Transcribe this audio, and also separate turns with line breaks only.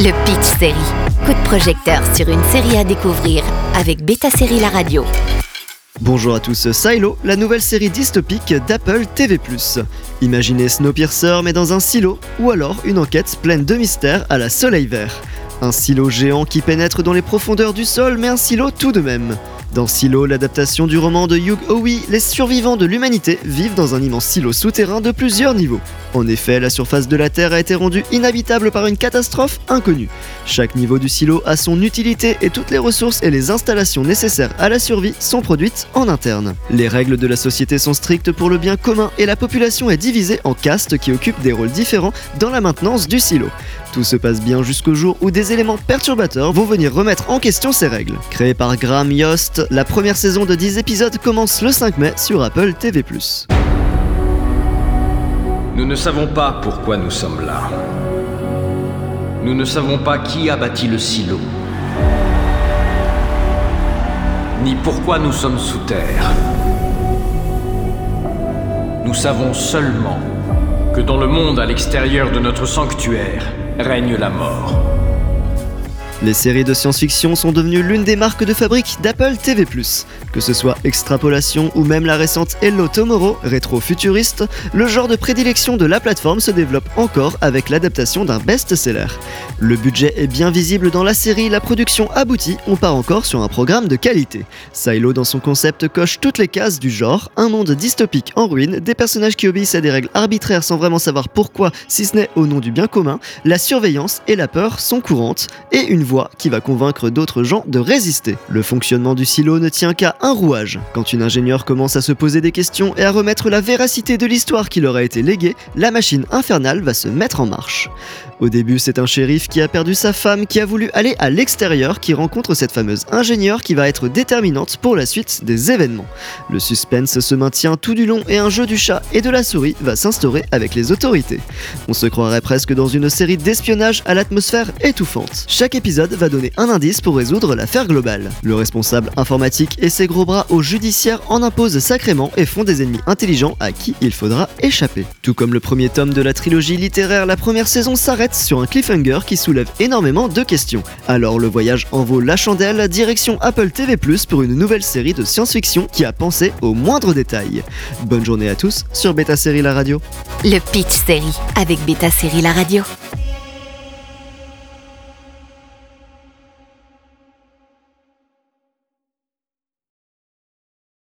Le Pitch Série. Coup de projecteur sur une série à découvrir avec Beta Série La Radio.
Bonjour à tous, Silo, la nouvelle série dystopique d'Apple TV+. Imaginez Snowpiercer mais dans un silo, ou alors une enquête pleine de mystères à la Soleil Vert. Un silo géant qui pénètre dans les profondeurs du sol, mais un silo tout de même. Dans Silo, l'adaptation du roman de Hugh Howey, les survivants de l'humanité vivent dans un immense silo souterrain de plusieurs niveaux. En effet, la surface de la Terre a été rendue inhabitable par une catastrophe inconnue. Chaque niveau du silo a son utilité et toutes les ressources et les installations nécessaires à la survie sont produites en interne. Les règles de la société sont strictes pour le bien commun et la population est divisée en castes qui occupent des rôles différents dans la maintenance du silo. Tout se passe bien jusqu'au jour où des éléments perturbateurs vont venir remettre en question ces règles. Créée par Graham Yost, la première saison de 10 épisodes commence le 5 mai sur Apple TV+.
Nous ne savons pas pourquoi nous sommes là. Nous ne savons pas qui a bâti le silo. Ni pourquoi nous sommes sous terre. Nous savons seulement que dans le monde à l'extérieur de notre sanctuaire règne la mort.
Les séries de science-fiction sont devenues l'une des marques de fabrique d'Apple TV+. Que ce soit Extrapolation ou même la récente Hello Tomorrow, rétro-futuriste, le genre de prédilection de la plateforme se développe encore avec l'adaptation d'un best-seller. Le budget est bien visible dans la série, la production aboutit, on part encore sur un programme de qualité. Silo dans son concept coche toutes les cases du genre, un monde dystopique en ruine, des personnages qui obéissent à des règles arbitraires sans vraiment savoir pourquoi, si ce n'est au nom du bien commun, la surveillance et la peur sont courantes, et une voix qui va convaincre d'autres gens de résister. Le fonctionnement du silo ne tient qu'à un rouage. Quand une ingénieure commence à se poser des questions et à remettre la véracité de l'histoire qui leur a été léguée, la machine infernale va se mettre en marche. Au début, c'est un shérif qui a perdu sa femme qui a voulu aller à l'extérieur qui rencontre cette fameuse ingénieure qui va être déterminante pour la suite des événements. Le suspense se maintient tout du long et un jeu du chat et de la souris va s'instaurer avec les autorités. On se croirait presque dans une série d'espionnage à l'atmosphère étouffante. Chaque épisode va donner un indice pour résoudre l'affaire globale. Le responsable informatique et ses gros bras au judiciaire en imposent sacrément et font des ennemis intelligents à qui il faudra échapper. Tout comme le premier tome de la trilogie littéraire, la première saison s'arrête sur un cliffhanger qui soulève énormément de questions. Alors le voyage en vaut la chandelle, direction Apple TV+, pour une nouvelle série de science-fiction qui a pensé aux moindres détails. Bonne journée à tous sur Beta Série La Radio.
Le Pitch Série avec Beta Série La Radio.